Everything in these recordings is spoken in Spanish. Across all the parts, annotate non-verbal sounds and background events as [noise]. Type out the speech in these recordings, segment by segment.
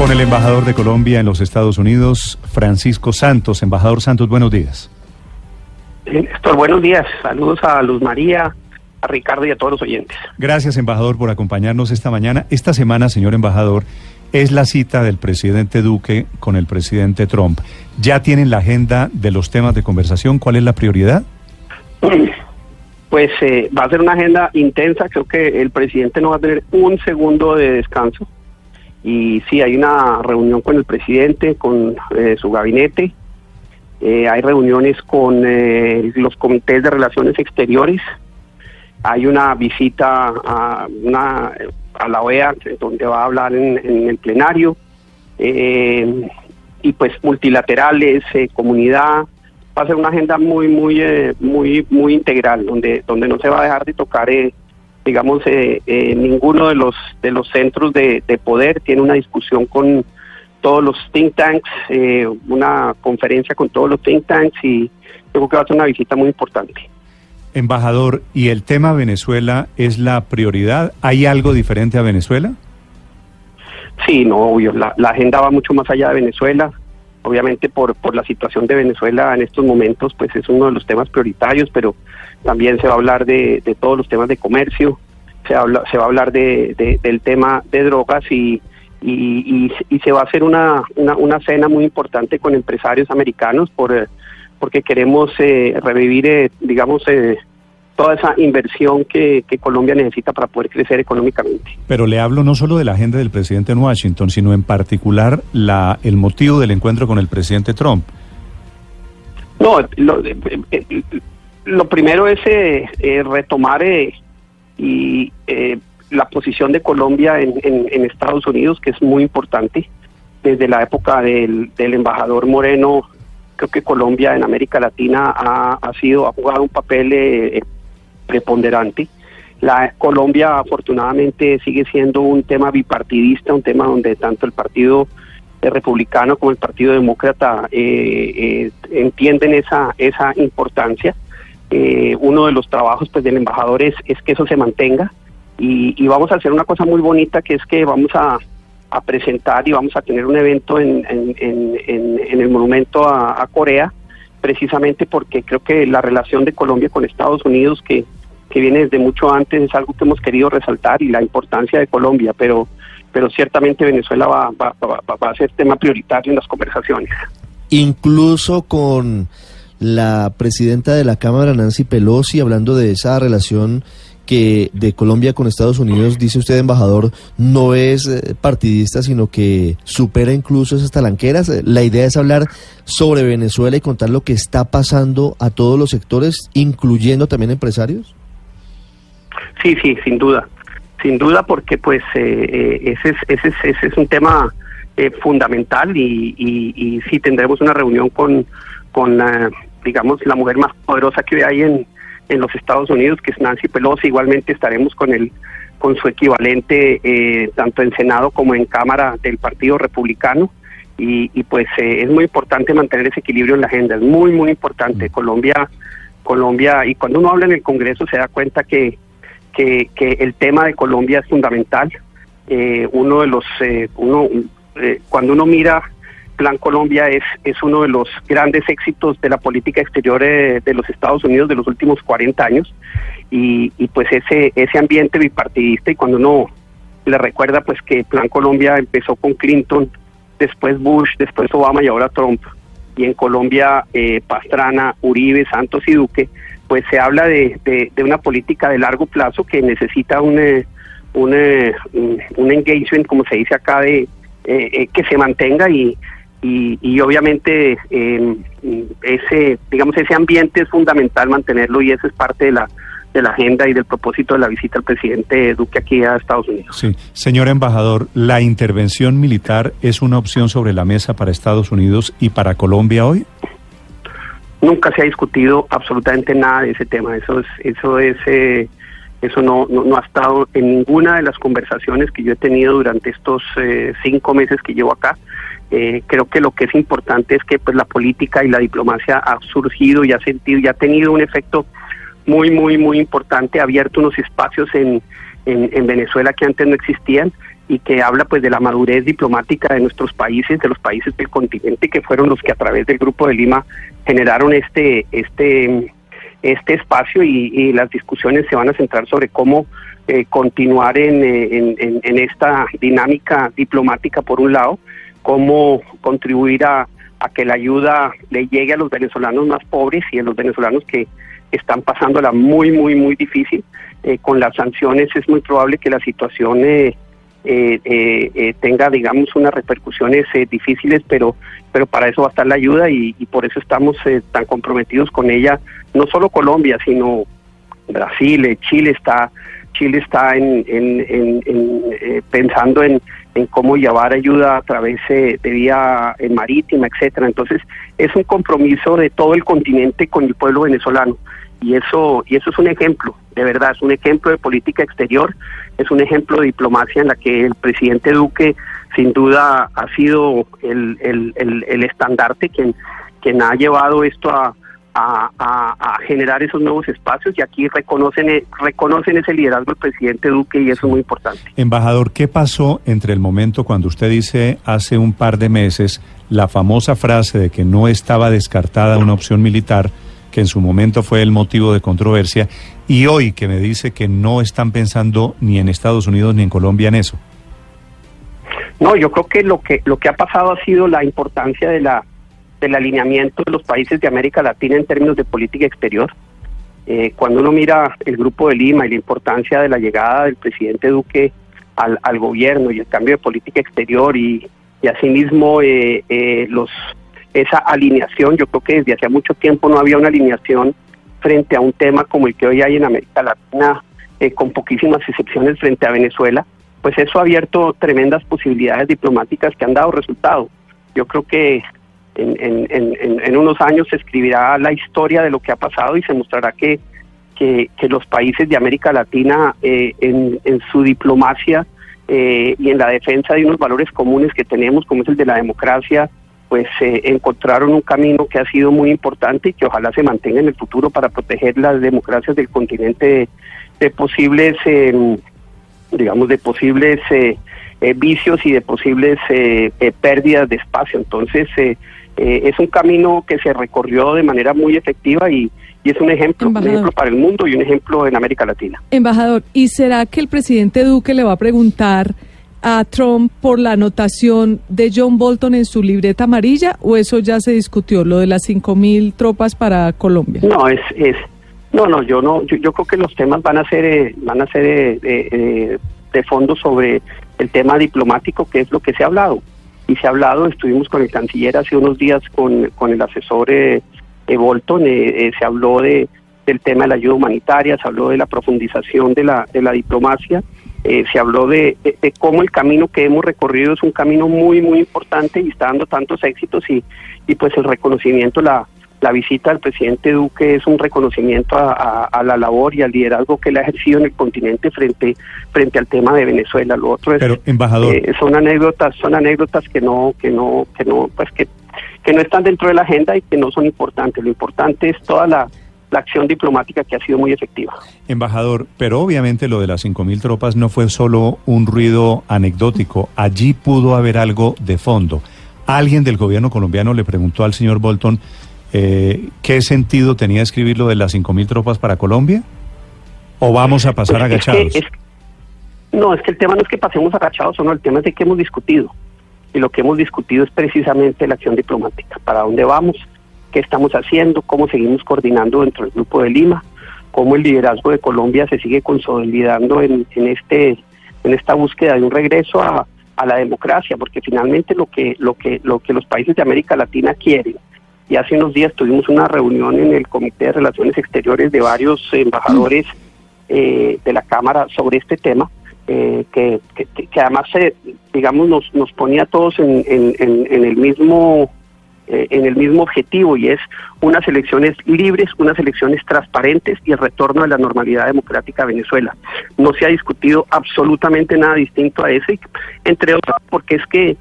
Con el embajador de Colombia en los Estados Unidos, Francisco Santos. Embajador Santos, buenos días. Néstor, buenos días. Saludos a Luz María, a Ricardo y a todos los oyentes. Gracias, embajador, por acompañarnos esta mañana. Esta semana, señor embajador, es la cita del presidente Duque con el presidente Trump. ¿Ya tienen la agenda de los temas de conversación? ¿Cuál es la prioridad? [clears throat] Pues eh, va a ser una agenda intensa. Creo que el presidente no va a tener un segundo de descanso. Y sí, hay una reunión con el presidente, con eh, su gabinete. Eh, hay reuniones con eh, los comités de relaciones exteriores. Hay una visita a, una, a la OEA, donde va a hablar en, en el plenario. Eh, y pues multilaterales, comunidad. Va a ser una agenda muy, muy, eh, muy, muy integral, donde, donde no se va a dejar de tocar eh, digamos, eh, eh, ninguno de los de los centros de, de, poder tiene una discusión con todos los think tanks, eh, una conferencia con todos los think tanks y creo que va a ser una visita muy importante. Embajador, ¿y el tema Venezuela es la prioridad? ¿Hay algo diferente a Venezuela? Sí, no, obvio, la, la agenda va mucho más allá de Venezuela. Obviamente por, por la situación de Venezuela en estos momentos, pues es uno de los temas prioritarios, pero también se va a hablar de, de todos los temas de comercio, se, habla, se va a hablar de, de, del tema de drogas y, y, y, y, se va a hacer una, una, una cena muy importante con empresarios americanos por, porque queremos eh, revivir, eh, digamos, eh, toda esa inversión que, que, Colombia necesita para poder crecer económicamente. Pero le hablo no solo de la agenda del presidente en Washington, sino en particular la, el motivo del encuentro con el presidente Trump. No, lo, eh, lo primero es eh, eh, retomar y la posición de Colombia en, en, en, Estados Unidos, que es muy importante. Desde la época del, del embajador Moreno, creo que Colombia en América Latina ha, ha sido, ha jugado un papel eh, preponderante. La Colombia afortunadamente sigue siendo un tema bipartidista, un tema donde tanto el Partido Republicano como el Partido Demócrata eh, eh, entienden esa esa importancia. Eh, uno de los trabajos pues del embajador es, es que eso se mantenga y, y, vamos a hacer una cosa muy bonita que es que vamos a, presentar y vamos a tener un evento en, en, en, el monumento a Corea precisamente porque creo que la relación de Colombia con Estados Unidos que que viene desde mucho antes, es algo que hemos querido resaltar y la importancia de Colombia, pero, pero ciertamente Venezuela va, va, a ser tema prioritario en las conversaciones. Incluso con la presidenta de la Cámara, Nancy Pelosi, hablando de esa relación que de Colombia con Estados Unidos, dice usted, embajador, no es eh, partidista, sino que supera incluso esas talanqueras. La idea es hablar sobre Venezuela y contar lo que está pasando a todos los sectores, incluyendo también empresarios. Sí, sí, sin duda, sin duda, porque pues eh, ese, es, ese, es, ese es un tema eh, fundamental y, y, y, sí tendremos una reunión con, con la, digamos, la mujer más poderosa que hay en, en los Estados Unidos, que es Nancy Pelosi. Igualmente estaremos con el con su equivalente eh, tanto en Senado como en Cámara del Partido Republicano. Y, y pues eh, es muy importante mantener ese equilibrio en la agenda, es muy, muy importante. Colombia, Colombia, y cuando uno habla en el Congreso se da cuenta que que, que el tema de Colombia es fundamental. Eh, uno de los, eh, uno, eh, cuando uno mira Plan Colombia es, es uno de los grandes éxitos de la política exterior de los Estados Unidos de los últimos 40 años y, y pues ese, ese ambiente bipartidista y cuando uno le recuerda pues que Plan Colombia empezó con Clinton, después Bush, después Obama y ahora Trump y en Colombia eh, Pastrana, Uribe, Santos y Duque, pues se habla de, de, una política de largo plazo que necesita un, eh, un, eh, un engagement, como se dice acá, de eh, que se mantenga y, y, y obviamente eh, ese, digamos, ese ambiente es fundamental mantenerlo y eso es parte de la de la agenda y del propósito de la visita del presidente Duque aquí a Estados Unidos. Sí, señor embajador, ¿la intervención militar es una opción sobre la mesa para Estados Unidos y para Colombia hoy? Nunca se ha discutido absolutamente nada de ese tema. Eso es, eso es, eh, eso no, no, ha estado en ninguna de las conversaciones que yo he tenido durante estos eh, cinco meses que llevo acá. Eh, creo que lo que es importante es que pues la política y la diplomacia ha surgido y ha sentido y ha tenido un efecto muy, muy, muy importante, ha abierto unos espacios en, en, Venezuela que antes no existían y que habla pues de la madurez diplomática de nuestros países, de los países del continente que fueron los que a través del Grupo de Lima generaron este este este espacio y, las discusiones se van a centrar sobre cómo eh, continuar en, en, en, esta dinámica diplomática por un lado, cómo contribuir a, a que la ayuda le llegue a los venezolanos más pobres y a los venezolanos que están pasándola muy, muy, muy difícil. Eh, con las sanciones es muy probable que la situación eh, eh, tenga, digamos, unas repercusiones difíciles, pero, pero para eso va a estar la ayuda y, por eso estamos tan comprometidos con ella. No solo Colombia, sino Brasil, Chile está, Chile está en, en, pensando en, en cómo llevar ayuda a través de vía marítima, etcétera. Entonces es un compromiso de todo el continente con el pueblo venezolano y eso y eso es un ejemplo de verdad es un ejemplo de política exterior es un ejemplo de diplomacia en la que el presidente Duque sin duda ha sido el, el, estandarte quien quien ha llevado esto a, a, generar esos nuevos espacios y aquí reconocen reconocen ese liderazgo del presidente Duque y eso es muy importante. Embajador, ¿qué pasó entre el momento cuando usted dice hace un par de meses la famosa frase de que no estaba descartada una opción militar? Que en su momento fue el motivo de controversia, y hoy que me dice que no están pensando ni en Estados Unidos ni en Colombia en eso. No, yo creo que lo que lo que ha pasado ha sido la importancia de la del alineamiento de los países de América Latina en términos de política exterior. Eh, cuando uno mira el Grupo de Lima y la importancia de la llegada del presidente Duque al, al gobierno y el cambio de política exterior y, y asimismo eh, eh, los esa alineación. Yo creo que desde hace mucho tiempo no había una alineación frente a un tema como el que hoy hay en América Latina, eh, con poquísimas excepciones frente a Venezuela, pues eso ha abierto tremendas posibilidades diplomáticas que han dado resultado. Yo creo que en, unos años se escribirá la historia de lo que ha pasado y se mostrará que, que, los países de América Latina eh, en, su diplomacia eh, y en la defensa de unos valores comunes que tenemos, como es el de la democracia, pues eh, encontraron un camino que ha sido muy importante y que ojalá se mantenga en el futuro para proteger las democracias del continente de, posibles, em, digamos, de posibles eh, eh, vicios y de posibles pérdidas de espacio. Entonces, es un camino que se recorrió de manera muy efectiva y, y es un ejemplo, un ejemplo para el mundo y un ejemplo en América Latina. Embajador, ¿y será que el presidente Duque le va a preguntar a Trump por la anotación de John Bolton en su libreta amarilla o eso ya se discutió, lo de las cinco mil tropas para Colombia? No, es, es no, no, yo no, yo, creo que los temas van a ser, eh, van a ser eh, eh, de fondo sobre el tema diplomático, que es lo que se ha hablado. Y se ha hablado, estuvimos con el canciller hace unos días con, con el asesor Bolton, se habló de, del tema de la ayuda humanitaria, se habló de la profundización de la, de la diplomacia eh, se habló de, cómo el camino que hemos recorrido es un camino muy, muy importante y está dando tantos éxitos y, y pues el reconocimiento, la, la visita del presidente Duque es un reconocimiento a, la labor y al liderazgo que él ha ejercido en el continente frente frente al tema de Venezuela. Lo otro es, embajador. Eh, son anécdotas, son anécdotas que no, que no, que no, pues que, que no están dentro de la agenda y que no son importantes. Lo importante es toda la la acción diplomática que ha sido muy efectiva. Embajador, pero obviamente lo de las 5.000 tropas no fue solo un ruido anecdótico, allí pudo haber algo de fondo. Alguien del gobierno colombiano le preguntó al señor Bolton eh, qué sentido tenía escribir lo de las 5.000 tropas para Colombia, o vamos a pasar pues agachados. no, es que el tema no es que pasemos agachados, no, el tema es de que hemos discutido. Y lo que hemos discutido es precisamente la acción diplomática, para dónde vamos, qué estamos haciendo, cómo seguimos coordinando dentro del Grupo de Lima, cómo el liderazgo de Colombia se sigue consolidando en, en este en esta búsqueda de un regreso a, a, la democracia, porque finalmente lo que lo que lo que los países de América Latina quieren y hace unos días tuvimos una reunión en el Comité de Relaciones Exteriores de varios embajadores eh, de la Cámara sobre este tema, eh, que, que, además, digamos, nos, nos ponía a todos en, en, el mismo eh, en el mismo objetivo y es unas elecciones libres, unas elecciones transparentes y el retorno de la normalidad democrática a Venezuela. No se ha discutido absolutamente nada distinto a ese, entre otras porque es que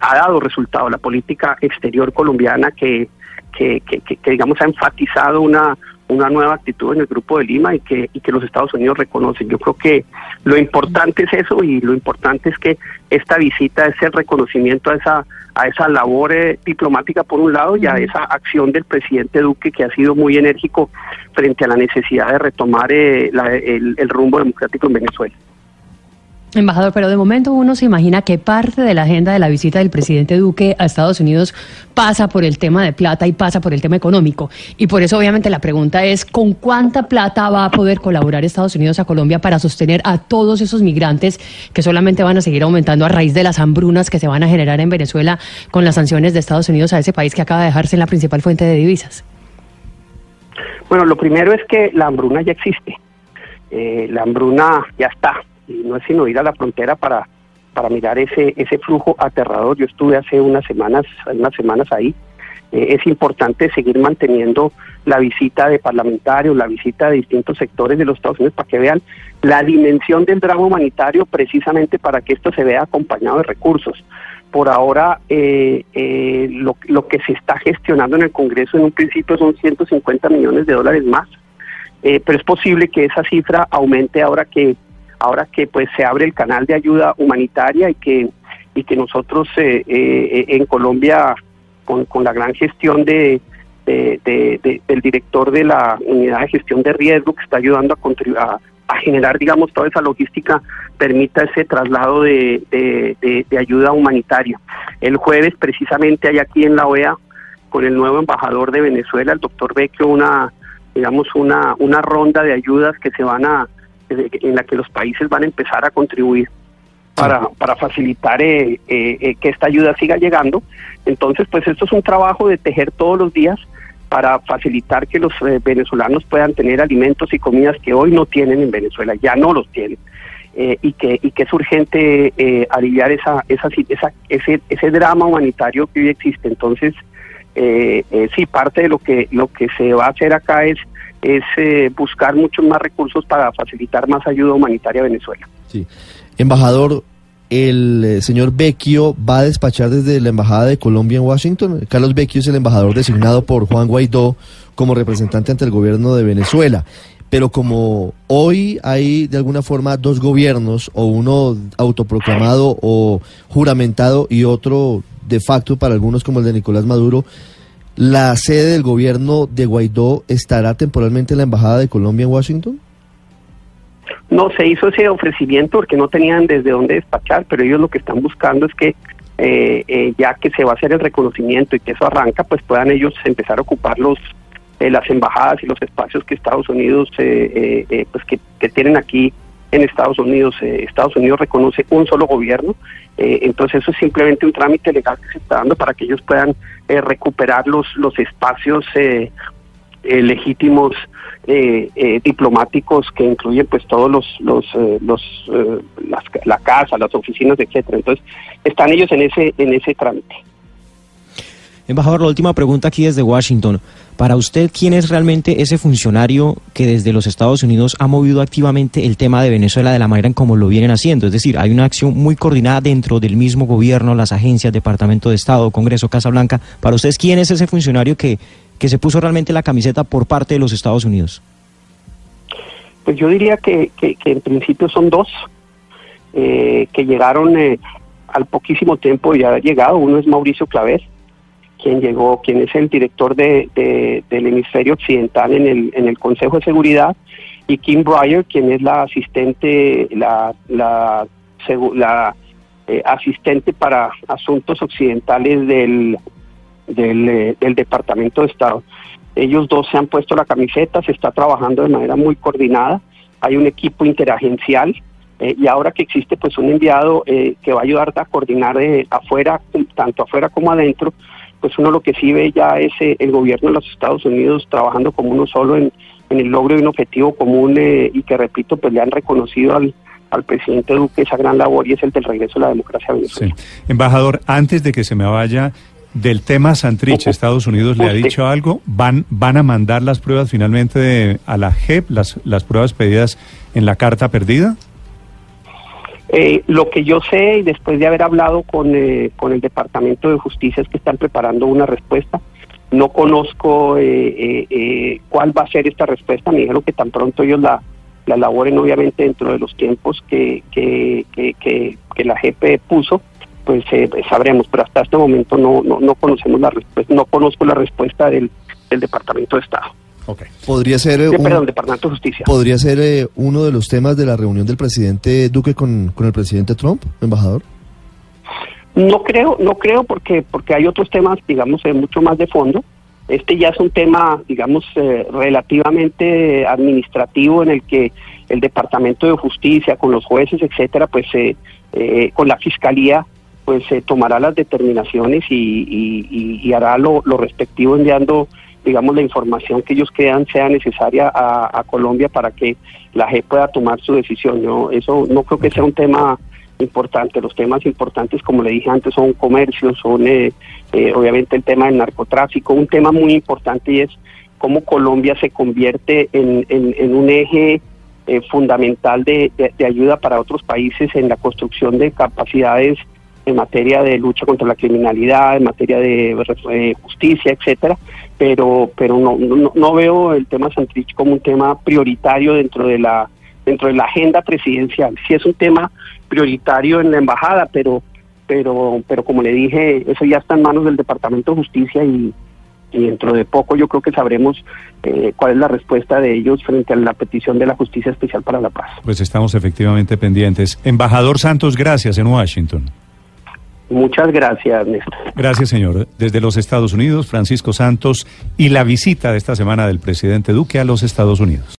ha dado resultado la política exterior colombiana que que, que, digamos ha enfatizado una, una nueva actitud en el Grupo de Lima y que, y que los Estados Unidos reconocen. Yo creo que lo importante es eso y lo importante es que esta visita es el reconocimiento a esa, a esa labor eh, diplomática por un lado y a esa acción del presidente Duque que ha sido muy enérgico frente a la necesidad de retomar eh, el rumbo democrático en Venezuela. Embajador, pero de momento uno se imagina que parte de la agenda de la visita del presidente Duque a Estados Unidos pasa por el tema de plata y pasa por el tema económico. Y por eso obviamente la pregunta es, ¿con cuánta plata va a poder colaborar Estados Unidos a Colombia para sostener a todos esos migrantes que solamente van a seguir aumentando a raíz de las hambrunas que se van a generar en Venezuela con las sanciones de Estados Unidos a ese país que acaba de dejarse en la principal fuente de divisas? Bueno, lo primero es que la hambruna ya existe. Eh, la hambruna ya está y no es sino ir a la frontera para, para mirar ese, ese flujo aterrador. Yo estuve hace unas semanas, unas semanas ahí. Eh, es importante seguir manteniendo la visita de parlamentarios, la visita de distintos sectores de los Estados Unidos para que vean la dimensión del drama humanitario precisamente para que esto se vea acompañado de recursos. Por ahora, eh, eh, lo, lo que se está gestionando en el Congreso en un principio son 150 millones de dólares más, pero es posible que esa cifra aumente ahora que ahora que pues se abre el canal de ayuda humanitaria y que y que nosotros eh, eh, en Colombia con, con, la gran gestión de, del director de la unidad de gestión de riesgo que está ayudando a contribuir a, generar digamos toda esa logística permita ese traslado de, de, ayuda humanitaria. El jueves precisamente hay aquí en la OEA con el nuevo embajador de Venezuela, el doctor Vecchio, una digamos una una ronda de ayudas que se van a en la que los países van a empezar a contribuir para, para facilitar eh, eh, eh, que esta ayuda siga llegando. Entonces, pues esto es un trabajo de tejer todos los días para facilitar que los venezolanos puedan tener alimentos y comidas que hoy no tienen en Venezuela, ya no los tienen. y que y que es urgente aliviar esa, esa, esa ese ese drama humanitario que hoy existe entonces sí parte de lo que lo que se va a hacer acá es es eh, buscar muchos más recursos para facilitar más ayuda humanitaria a Venezuela. Sí. Embajador, el eh, señor Vecchio va a despachar desde la Embajada de Colombia en Washington. Carlos Vecchio es el embajador designado por Juan Guaidó como representante ante el gobierno de Venezuela. Pero como hoy hay de alguna forma dos gobiernos, o uno autoproclamado o juramentado y otro de facto para algunos como el de Nicolás Maduro, ¿La sede del gobierno de Guaidó estará temporalmente en la Embajada de Colombia en Washington? No, se hizo ese ofrecimiento porque no tenían desde dónde despachar, pero ellos lo que están buscando es que eh, eh, ya que se va a hacer el reconocimiento y que eso arranca, pues puedan ellos empezar a ocupar los, eh, las embajadas y los espacios que Estados Unidos, pues que, que tienen aquí en Estados Unidos. Eh, Estados Unidos reconoce un solo gobierno, eh, entonces eso es simplemente un trámite legal que se está dando para que ellos puedan eh, recuperar los, los espacios legítimos diplomáticos que incluyen pues todos los, los, los la casa, las oficinas, etcétera. Entonces están ellos en ese en ese trámite. Embajador, la última pregunta aquí desde Washington. Para usted, ¿quién es realmente ese funcionario que desde los Estados Unidos ha movido activamente el tema de Venezuela de la manera en como lo vienen haciendo? Es decir, hay una acción muy coordinada dentro del mismo gobierno, las agencias, Departamento de Estado, Congreso, Casa Blanca. Para ustedes, ¿quién es ese funcionario que, que se puso realmente la camiseta por parte de los Estados Unidos? Pues yo diría que, que, en principio son dos eh, que llegaron eh, al poquísimo tiempo y ha llegado. Uno es Mauricio Claver, quien llegó, quien es el director de, del hemisferio occidental en el, en el Consejo de Seguridad, y Kim Breyer, quien es la asistente, la, eh, asistente para asuntos occidentales del, eh, del Departamento de Estado. Ellos dos se han puesto la camiseta, se está trabajando de manera muy coordinada, hay un equipo interagencial eh, y ahora que existe pues un enviado que va a ayudar a coordinar afuera, tanto afuera como adentro, pues uno lo que sí ve ya es eh, el gobierno de los Estados Unidos trabajando como uno solo en, en el logro de un objetivo común eh, y que repito, pues le han reconocido al, al presidente Duque esa gran labor y es el del regreso a la democracia a Venezuela. Sí. Embajador, antes de que se me vaya del tema Santrich, Estados Unidos le ha dicho algo, van van a mandar las pruebas finalmente de- a la JEP, las las pruebas pedidas en la carta perdida. Eh, lo que yo sé y después de haber hablado con, eh, con el Departamento de Justicia es que están preparando una respuesta. No conozco eh, eh, eh, cuál va a ser esta respuesta. Me dijeron que tan pronto ellos la, la elaboren, obviamente dentro de los tiempos que, que, que, la GP puso, pues eh, sabremos. Pero hasta este momento no, no, no conocemos la respuesta, no conozco la respuesta del, del Departamento de Estado. Ok. Podría ser, eh, un- perdón, Departamento de Justicia. podría ser eh, uno de los temas de la reunión del presidente Duque con, con el presidente Trump, embajador. No creo, no creo porque porque hay otros temas, digamos, eh, mucho más de fondo. Este ya es un tema, digamos, eh, relativamente administrativo en el que el Departamento de Justicia, con los jueces, etcétera, pues eh, eh, con la Fiscalía, pues eh, tomará las determinaciones y, y- y- y hará lo, lo respectivo enviando, digamos, la información que ellos crean sea necesaria a, Colombia para que la G pueda tomar su decisión. Yo eso no creo que sea un tema importante. Los temas importantes, como le dije antes, son comercio, son eh, eh, obviamente el tema del narcotráfico. Un tema muy importante y es cómo Colombia se convierte en, en- un eje eh, fundamental de, de- de ayuda para otros países en la construcción de capacidades en materia de lucha contra la criminalidad, en materia de eh, justicia, etcétera, pero pero no, no, no veo el tema Santrich como un tema prioritario dentro de la dentro de la agenda presidencial. Sí es un tema prioritario en la embajada, pero pero pero como le dije, eso ya está en manos del Departamento de Justicia y, y dentro de poco yo creo que sabremos eh, cuál es la respuesta de ellos frente a la petición de la Justicia Especial para la Paz. Pues estamos efectivamente pendientes. Embajador Santos, gracias en Washington. Muchas gracias, Néstor. Gracias, señor. Desde los Estados Unidos, Francisco Santos y la visita de esta semana del presidente Duque a los Estados Unidos.